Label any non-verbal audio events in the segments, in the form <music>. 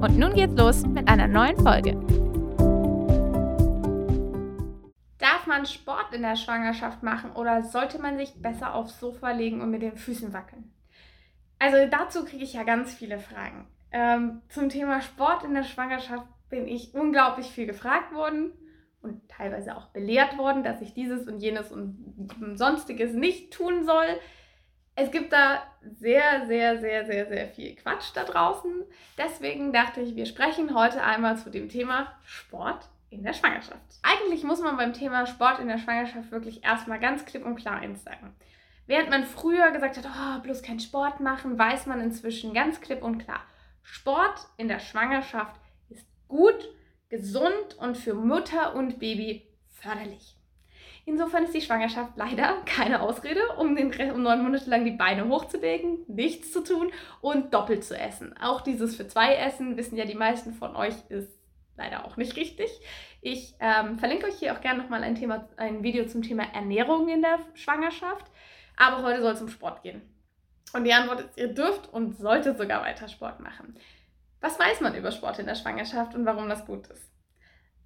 Und nun geht's los mit einer neuen Folge. Darf man Sport in der Schwangerschaft machen oder sollte man sich besser aufs Sofa legen und mit den Füßen wackeln? Also dazu kriege ich ja ganz viele Fragen. Ähm, zum Thema Sport in der Schwangerschaft bin ich unglaublich viel gefragt worden und teilweise auch belehrt worden, dass ich dieses und jenes und sonstiges nicht tun soll es gibt da sehr, sehr, sehr, sehr, sehr viel Quatsch da draußen. Deswegen dachte ich, wir sprechen heute einmal zu dem Thema Sport in der Schwangerschaft. Eigentlich muss man beim Thema Sport in der Schwangerschaft wirklich erstmal ganz klipp und klar eins sagen. Während man früher gesagt hat, oh, bloß kein Sport machen, weiß man inzwischen ganz klipp und klar, Sport in der Schwangerschaft ist gut, gesund und für Mutter und Baby förderlich. Insofern ist die Schwangerschaft leider <laughs> keine Ausrede, um, den, um neun Monate lang die Beine hochzulegen, nichts zu tun und doppelt zu essen. Auch dieses für zwei Essen, wissen ja die meisten von euch, ist leider auch nicht richtig. Ich ähm, verlinke euch hier auch gerne nochmal ein, ein Video zum Thema Ernährung in der Schwangerschaft. Aber heute soll es um Sport gehen. Und die Antwort ist, ihr dürft und solltet sogar weiter Sport machen. Was weiß man über Sport in der Schwangerschaft und warum das gut ist?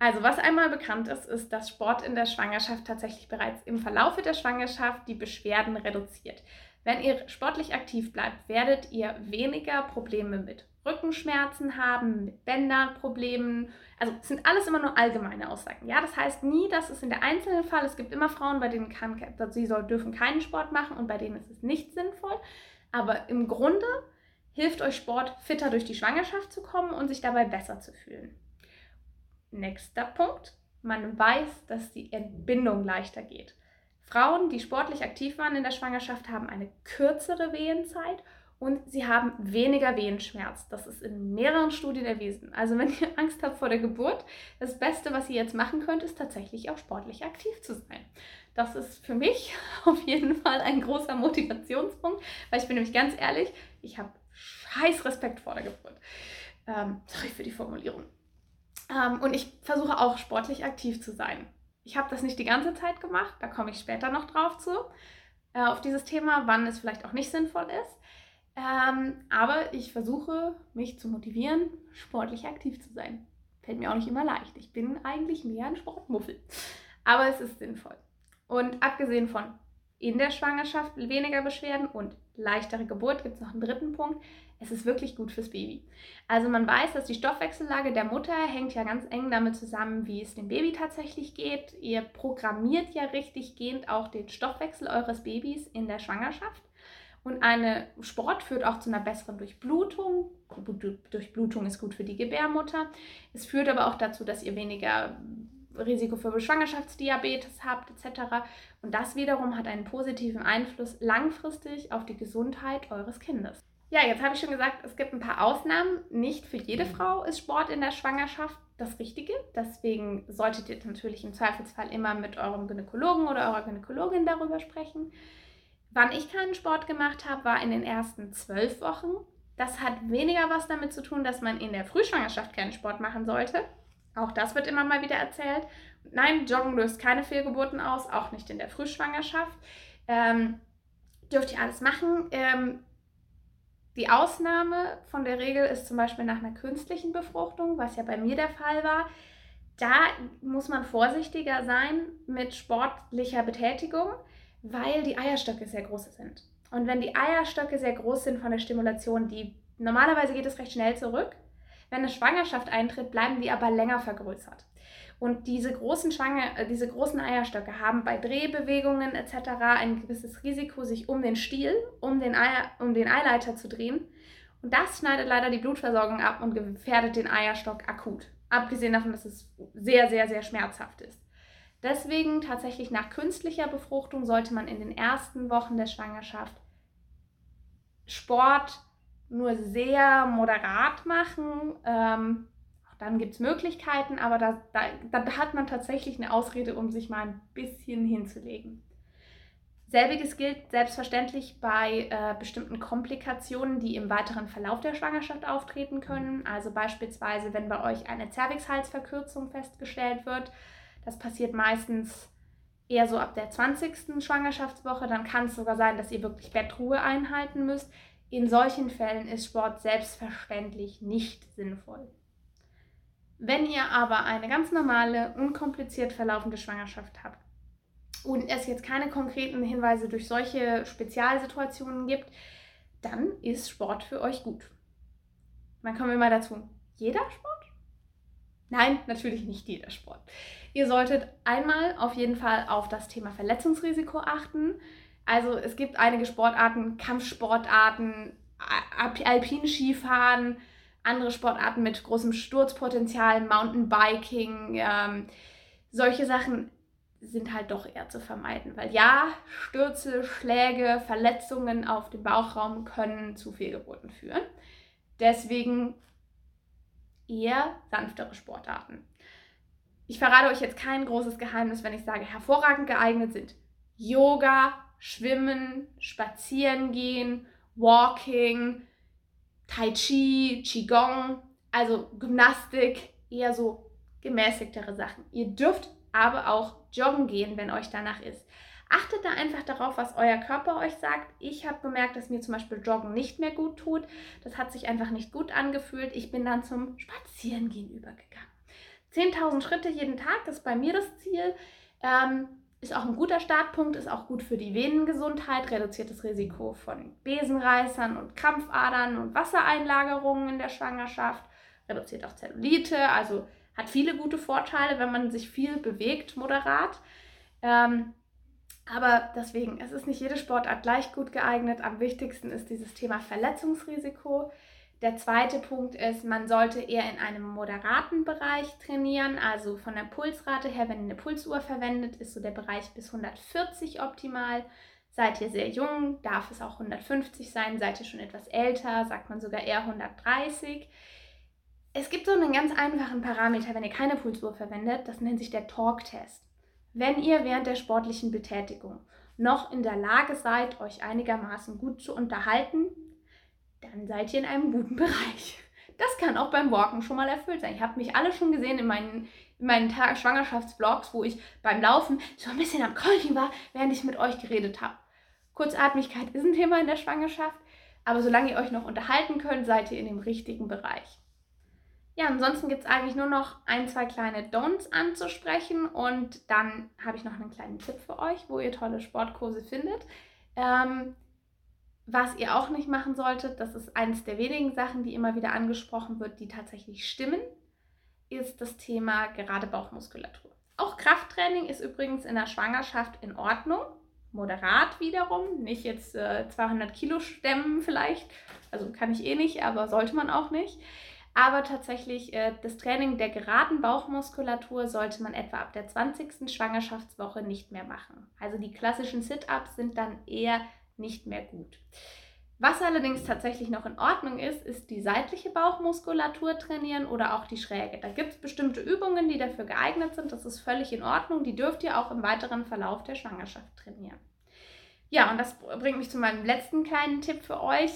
Also was einmal bekannt ist, ist, dass Sport in der Schwangerschaft tatsächlich bereits im Verlaufe der Schwangerschaft die Beschwerden reduziert. Wenn ihr sportlich aktiv bleibt, werdet ihr weniger Probleme mit Rückenschmerzen haben, mit Bänderproblemen. Also es sind alles immer nur allgemeine Aussagen. Ja, das heißt nie, dass es in der einzelnen Fall, es gibt immer Frauen, bei denen kann, sie soll, dürfen keinen Sport machen und bei denen ist es nicht sinnvoll. Aber im Grunde hilft euch Sport, fitter durch die Schwangerschaft zu kommen und sich dabei besser zu fühlen. Nächster Punkt. Man weiß, dass die Entbindung leichter geht. Frauen, die sportlich aktiv waren in der Schwangerschaft, haben eine kürzere Wehenzeit und sie haben weniger Wehenschmerz. Das ist in mehreren Studien erwiesen. Also wenn ihr Angst habt vor der Geburt, das Beste, was ihr jetzt machen könnt, ist tatsächlich auch sportlich aktiv zu sein. Das ist für mich <laughs> auf jeden Fall ein großer Motivationspunkt, weil ich bin nämlich ganz ehrlich, ich habe scheiß Respekt vor der Geburt. Ähm, sorry für die Formulierung. Ähm, und ich versuche auch sportlich aktiv zu sein. Ich habe das nicht die ganze Zeit gemacht, da komme ich später noch drauf zu, äh, auf dieses Thema, wann es vielleicht auch nicht sinnvoll ist. Ähm, aber ich versuche, mich zu motivieren, sportlich aktiv zu sein. Fällt mir auch nicht immer leicht. Ich bin eigentlich mehr ein Sportmuffel. Aber es ist sinnvoll. Und abgesehen von in der Schwangerschaft weniger Beschwerden und leichtere Geburt gibt es noch einen dritten Punkt es ist wirklich gut fürs Baby. Also man weiß, dass die Stoffwechsellage der Mutter hängt ja ganz eng damit zusammen, wie es dem Baby tatsächlich geht. Ihr programmiert ja richtig gehend auch den Stoffwechsel eures Babys in der Schwangerschaft. Und eine Sport führt auch zu einer besseren Durchblutung. Durchblutung ist gut für die Gebärmutter. Es führt aber auch dazu, dass ihr weniger Risiko für Schwangerschaftsdiabetes habt etc. Und das wiederum hat einen positiven Einfluss langfristig auf die Gesundheit eures Kindes. Ja, jetzt habe ich schon gesagt, es gibt ein paar Ausnahmen. Nicht für jede mhm. Frau ist Sport in der Schwangerschaft das Richtige. Deswegen solltet ihr natürlich im Zweifelsfall immer mit eurem Gynäkologen oder eurer Gynäkologin darüber sprechen. Wann ich keinen Sport gemacht habe, war in den ersten zwölf Wochen. Das hat weniger was damit zu tun, dass man in der Frühschwangerschaft keinen Sport machen sollte. Auch das wird immer mal wieder erzählt. Nein, Joggen löst keine Fehlgeburten aus, auch nicht in der Frühschwangerschaft. Ähm, dürft ihr alles machen. Ähm, die Ausnahme von der Regel ist zum Beispiel nach einer künstlichen Befruchtung, was ja bei mir der Fall war. Da muss man vorsichtiger sein mit sportlicher Betätigung, weil die Eierstöcke sehr groß sind. Und wenn die Eierstöcke sehr groß sind von der Stimulation, die normalerweise geht es recht schnell zurück. Wenn eine Schwangerschaft eintritt, bleiben die aber länger vergrößert. Und diese großen, Schwanger, äh, diese großen Eierstöcke haben bei Drehbewegungen etc. ein gewisses Risiko, sich um den Stiel, um den, Eier, um den Eileiter zu drehen. Und das schneidet leider die Blutversorgung ab und gefährdet den Eierstock akut. Abgesehen davon, dass es sehr, sehr, sehr schmerzhaft ist. Deswegen tatsächlich nach künstlicher Befruchtung sollte man in den ersten Wochen der Schwangerschaft Sport nur sehr moderat machen. Ähm, Dann gibt es Möglichkeiten, aber da, da, da hat man tatsächlich eine Ausrede, um sich mal ein bisschen hinzulegen. Selbiges gilt selbstverständlich bei äh, bestimmten Komplikationen, die im weiteren Verlauf der Schwangerschaft auftreten können. Also beispielsweise, wenn bei euch eine Zervixhalsverkürzung festgestellt wird. Das passiert meistens eher so ab der 20. Schwangerschaftswoche. Dann kann es sogar sein, dass ihr wirklich Bettruhe einhalten müsst. In solchen Fällen ist Sport selbstverständlich nicht sinnvoll. Wenn ihr aber eine ganz normale, unkompliziert verlaufende Schwangerschaft habt, und es jetzt keine konkreten Hinweise durch solche Spezialsituationen gibt, dann ist Sport für euch gut. Dann kommen wir mal dazu. Jeder Sport? Nein, natürlich nicht jeder Sport. Ihr solltet einmal auf jeden Fall auf das Thema Verletzungsrisiko achten. Also es gibt einige Sportarten, Kampfsportarten, Alpinskifahren, andere Sportarten mit großem Sturzpotenzial, Mountainbiking, ähm, solche Sachen sind halt doch eher zu vermeiden. Weil ja, Stürze, Schläge, Verletzungen auf dem Bauchraum können zu Fehlgeburten führen. Deswegen eher sanftere Sportarten. Ich verrate euch jetzt kein großes Geheimnis, wenn ich sage, hervorragend geeignet sind Yoga, Schwimmen, Spazieren gehen, Walking, Tai Chi, Qigong, also Gymnastik, eher so gemäßigtere Sachen. Ihr dürft aber auch joggen gehen, wenn euch danach ist. Achtet da einfach darauf, was euer Körper euch sagt. Ich habe gemerkt, dass mir zum Beispiel Joggen nicht mehr gut tut. Das hat sich einfach nicht gut angefühlt. Ich bin dann zum Spazierengehen übergegangen. 10.000 Schritte jeden Tag ist bei mir das Ziel. Ähm, ist auch ein guter Startpunkt, ist auch gut für die Venengesundheit, reduziert das Risiko von Besenreißern und Krampfadern und Wassereinlagerungen in der Schwangerschaft, reduziert auch Zellulite, also hat viele gute Vorteile, wenn man sich viel bewegt, moderat. Ähm, aber deswegen, es ist nicht jede Sportart gleich gut geeignet. Am wichtigsten ist dieses Thema Verletzungsrisiko. Der zweite Punkt ist, man sollte eher in einem moderaten Bereich trainieren. Also von der Pulsrate her, wenn ihr eine Pulsuhr verwendet, ist so der Bereich bis 140 optimal. Seid ihr sehr jung, darf es auch 150 sein. Seid ihr schon etwas älter, sagt man sogar eher 130. Es gibt so einen ganz einfachen Parameter, wenn ihr keine Pulsuhr verwendet, das nennt sich der Talk-Test. Wenn ihr während der sportlichen Betätigung noch in der Lage seid, euch einigermaßen gut zu unterhalten, dann seid ihr in einem guten <laughs> Bereich. Das kann auch beim Walken schon mal erfüllt sein. Ich habe mich alle schon gesehen in meinen, in meinen Schwangerschaftsvlogs, wo ich beim Laufen so ein bisschen am Keuchen war, während ich mit euch geredet habe. Kurzatmigkeit ist ein Thema in der Schwangerschaft, aber solange ihr euch noch unterhalten könnt, seid ihr in dem richtigen Bereich. Ja, ansonsten gibt es eigentlich nur noch ein, zwei kleine Don'ts anzusprechen und dann habe ich noch einen kleinen Tipp für euch, wo ihr tolle Sportkurse findet. Ähm, was ihr auch nicht machen solltet, das ist eines der wenigen Sachen, die immer wieder angesprochen wird, die tatsächlich stimmen, ist das Thema gerade Bauchmuskulatur. Auch Krafttraining ist übrigens in der Schwangerschaft in Ordnung, moderat wiederum, nicht jetzt äh, 200 Kilo stemmen vielleicht, also kann ich eh nicht, aber sollte man auch nicht. Aber tatsächlich, äh, das Training der geraden Bauchmuskulatur sollte man etwa ab der 20. Schwangerschaftswoche nicht mehr machen. Also die klassischen Sit-ups sind dann eher nicht mehr gut. Was allerdings tatsächlich noch in Ordnung ist, ist die seitliche Bauchmuskulatur trainieren oder auch die Schräge. Da gibt es bestimmte Übungen, die dafür geeignet sind. Das ist völlig in Ordnung. Die dürft ihr auch im weiteren Verlauf der Schwangerschaft trainieren. Ja, und das bringt mich zu meinem letzten kleinen Tipp für euch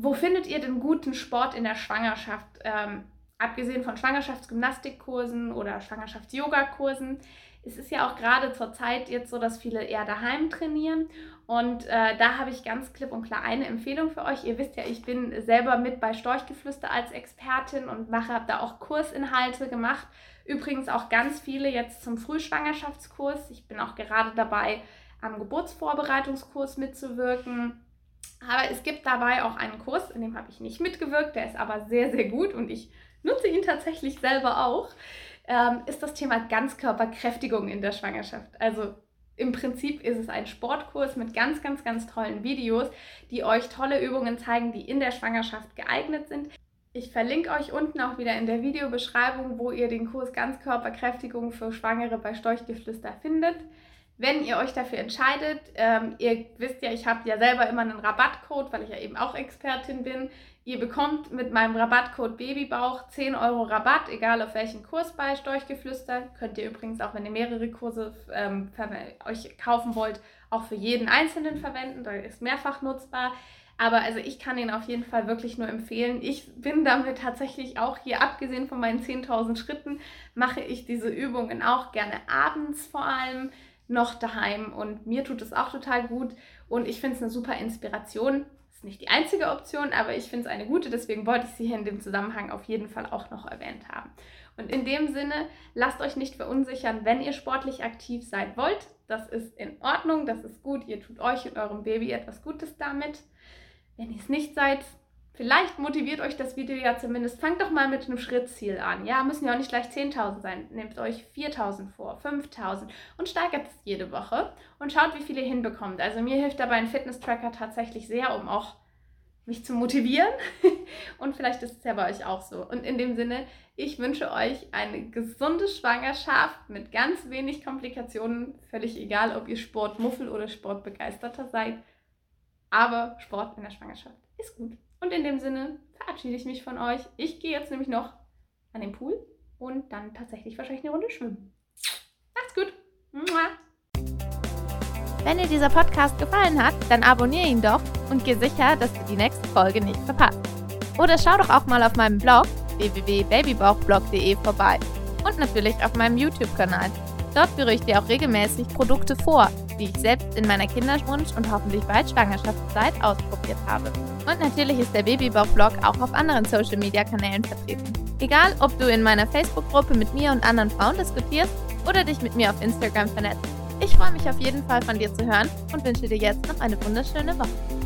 wo findet ihr den guten Sport in der Schwangerschaft? Ähm, abgesehen von Schwangerschaftsgymnastikkursen oder Schwangerschafts-Yoga-Kursen. Es ist ja auch gerade zur Zeit jetzt so, dass viele eher daheim trainieren. Und äh, da habe ich ganz klipp und klar eine Empfehlung für euch. Ihr wisst ja, ich bin selber mit bei Storchgeflüster als Expertin und mache, habe da auch Kursinhalte gemacht. Übrigens auch ganz viele jetzt zum Frühschwangerschaftskurs. Ich bin auch gerade dabei, am Geburtsvorbereitungskurs mitzuwirken. Aber es gibt dabei auch einen Kurs, in dem habe ich nicht mitgewirkt, der ist aber sehr, sehr gut und ich nutze ihn tatsächlich selber auch, ähm, ist das Thema Ganzkörperkräftigung in der Schwangerschaft. Also im Prinzip ist es ein Sportkurs mit ganz, ganz, ganz tollen Videos, die euch tolle Übungen zeigen, die in der Schwangerschaft geeignet sind. Ich verlinke euch unten auch wieder in der Videobeschreibung, wo ihr den Kurs Ganzkörperkräftigung für Schwangere bei Storchgeflüster findet. Wenn ihr euch dafür entscheidet, ähm, ihr wisst ja, ich habe ja selber immer einen Rabattcode, weil ich ja eben auch Expertin bin. Ihr bekommt mit meinem Rabattcode Babybauch 10 Euro Rabatt, egal auf welchen Kurs bei Storchgeflüster. Könnt ihr übrigens auch, wenn ihr mehrere Kurse ähm, euch kaufen wollt, auch für jeden einzelnen verwenden. Da ist mehrfach nutzbar. Aber also ich kann ihn auf jeden Fall wirklich nur empfehlen. Ich bin damit tatsächlich auch hier, abgesehen von meinen 10.000 Schritten, mache ich diese Übungen auch gerne abends vor allem noch daheim. Und mir tut es auch total gut. Und ich finde es eine super Inspiration ist nicht die einzige Option, aber ich finde es eine gute, deswegen wollte ich sie hier in dem Zusammenhang auf jeden Fall auch noch erwähnt haben. Und in dem Sinne, lasst euch nicht verunsichern, wenn ihr sportlich aktiv seid wollt. Das ist in Ordnung, das ist gut. Ihr tut euch und eurem Baby etwas Gutes damit. Wenn ihr es nicht seid, Vielleicht motiviert euch das Video ja zumindest. Fangt doch mal mit einem Schrittziel an. Ja, müssen ja auch nicht gleich 10.000 sein. Nehmt euch 4.000 vor, 5.000 und steigert es jede Woche und schaut, wie viele ihr hinbekommt. Also mir hilft dabei ein Fitness-Tracker tatsächlich sehr, um auch mich zu motivieren. <laughs> und vielleicht ist es ja bei euch auch so. Und in dem Sinne, ich wünsche euch eine gesunde Schwangerschaft mit ganz wenig Komplikationen. Völlig egal, ob ihr Sportmuffel oder Sportbegeisterter seid. Aber Sport in der Schwangerschaft ist gut. Und in dem Sinne verabschiede ich mich von euch. Ich gehe jetzt nämlich noch an den Pool und dann tatsächlich wahrscheinlich eine Runde schwimmen. Macht's gut. Wenn dir dieser Podcast gefallen hat, dann abonniere ihn doch und geh sicher, dass du die nächste Folge nicht verpasst. Oder schau doch auch mal auf meinem Blog www.babybauchblog.de vorbei und natürlich auf meinem YouTube-Kanal. Dort führe ich dir auch regelmäßig Produkte vor, die ich selbst in meiner Kinderwunsch- und hoffentlich bald Schwangerschaftszeit ausprobiert habe. Und natürlich ist der Babybauch-Blog auch auf anderen Social-Media-Kanälen vertreten. Egal, ob du in meiner Facebook-Gruppe mit mir und anderen Frauen diskutierst oder dich mit mir auf Instagram vernetzt. Ich freue mich auf jeden Fall von dir zu hören und wünsche dir jetzt noch eine wunderschöne Woche.